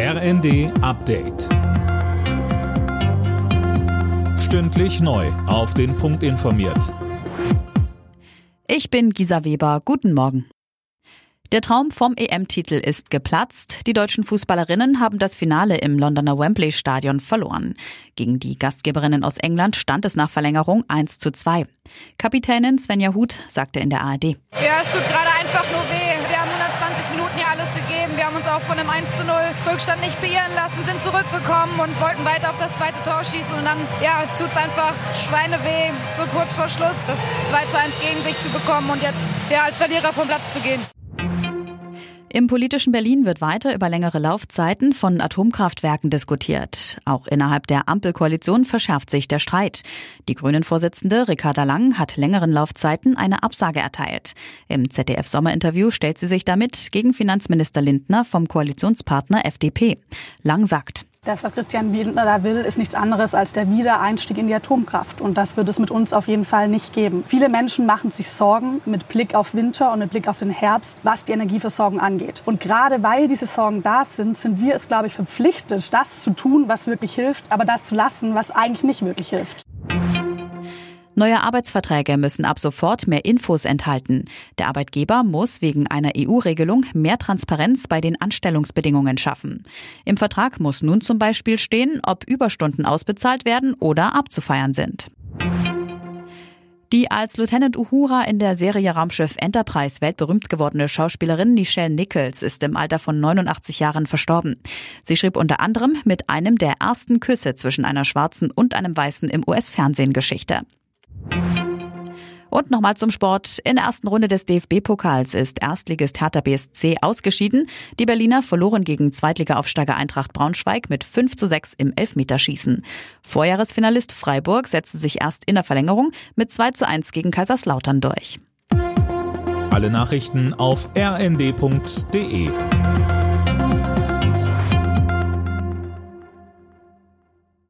RND Update. Stündlich neu. Auf den Punkt informiert. Ich bin Gisa Weber. Guten Morgen. Der Traum vom EM-Titel ist geplatzt. Die deutschen Fußballerinnen haben das Finale im Londoner Wembley Stadion verloren. Gegen die Gastgeberinnen aus England stand es nach Verlängerung 1 zu 2. Kapitänin Svenja Huth sagte in der ARD. Ja, es tut gerade 20 Minuten hier alles gegeben. Wir haben uns auch von dem 1 zu 0 Rückstand nicht beirren lassen, sind zurückgekommen und wollten weiter auf das zweite Tor schießen. Und dann ja, tut es einfach Schweineweh, so kurz vor Schluss das 2 zu 1 gegen sich zu bekommen und jetzt ja, als Verlierer vom Platz zu gehen. Im politischen Berlin wird weiter über längere Laufzeiten von Atomkraftwerken diskutiert. Auch innerhalb der Ampelkoalition verschärft sich der Streit. Die Grünen-Vorsitzende Ricarda Lang hat längeren Laufzeiten eine Absage erteilt. Im ZDF-Sommerinterview stellt sie sich damit gegen Finanzminister Lindner vom Koalitionspartner FDP. Lang sagt, das, was Christian Lindner da will, ist nichts anderes als der Wiedereinstieg in die Atomkraft. Und das wird es mit uns auf jeden Fall nicht geben. Viele Menschen machen sich Sorgen mit Blick auf Winter und mit Blick auf den Herbst, was die Energieversorgung angeht. Und gerade weil diese Sorgen da sind, sind wir es, glaube ich, verpflichtet, das zu tun, was wirklich hilft, aber das zu lassen, was eigentlich nicht wirklich hilft. Neue Arbeitsverträge müssen ab sofort mehr Infos enthalten. Der Arbeitgeber muss wegen einer EU-Regelung mehr Transparenz bei den Anstellungsbedingungen schaffen. Im Vertrag muss nun zum Beispiel stehen, ob Überstunden ausbezahlt werden oder abzufeiern sind. Die als Lieutenant Uhura in der Serie Raumschiff Enterprise weltberühmt gewordene Schauspielerin Nichelle Nichols ist im Alter von 89 Jahren verstorben. Sie schrieb unter anderem mit einem der ersten Küsse zwischen einer Schwarzen und einem Weißen im US-Fernsehen Geschichte. Und nochmal zum Sport. In der ersten Runde des DFB-Pokals ist Erstligist Hertha BSC ausgeschieden. Die Berliner verloren gegen Zweitliga-Aufsteiger Eintracht Braunschweig mit 5 zu 6 im Elfmeterschießen. Vorjahresfinalist Freiburg setzte sich erst in der Verlängerung mit 2 zu 1 gegen Kaiserslautern durch. Alle Nachrichten auf rnd.de